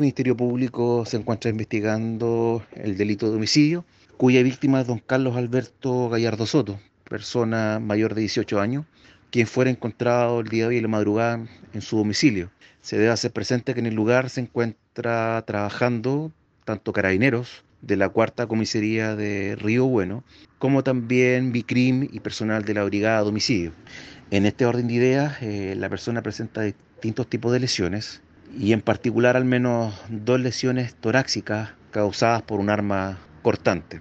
El Ministerio Público se encuentra investigando el delito de homicidio, cuya víctima es don Carlos Alberto Gallardo Soto, persona mayor de 18 años, quien fuera encontrado el día de hoy en la madrugada en su domicilio. Se debe hacer presente que en el lugar se encuentra trabajando tanto carabineros de la cuarta comisaría de Río Bueno, como también Bicrim y personal de la brigada de homicidio. En este orden de ideas, eh, la persona presenta distintos tipos de lesiones, y en particular al menos dos lesiones torácicas causadas por un arma cortante.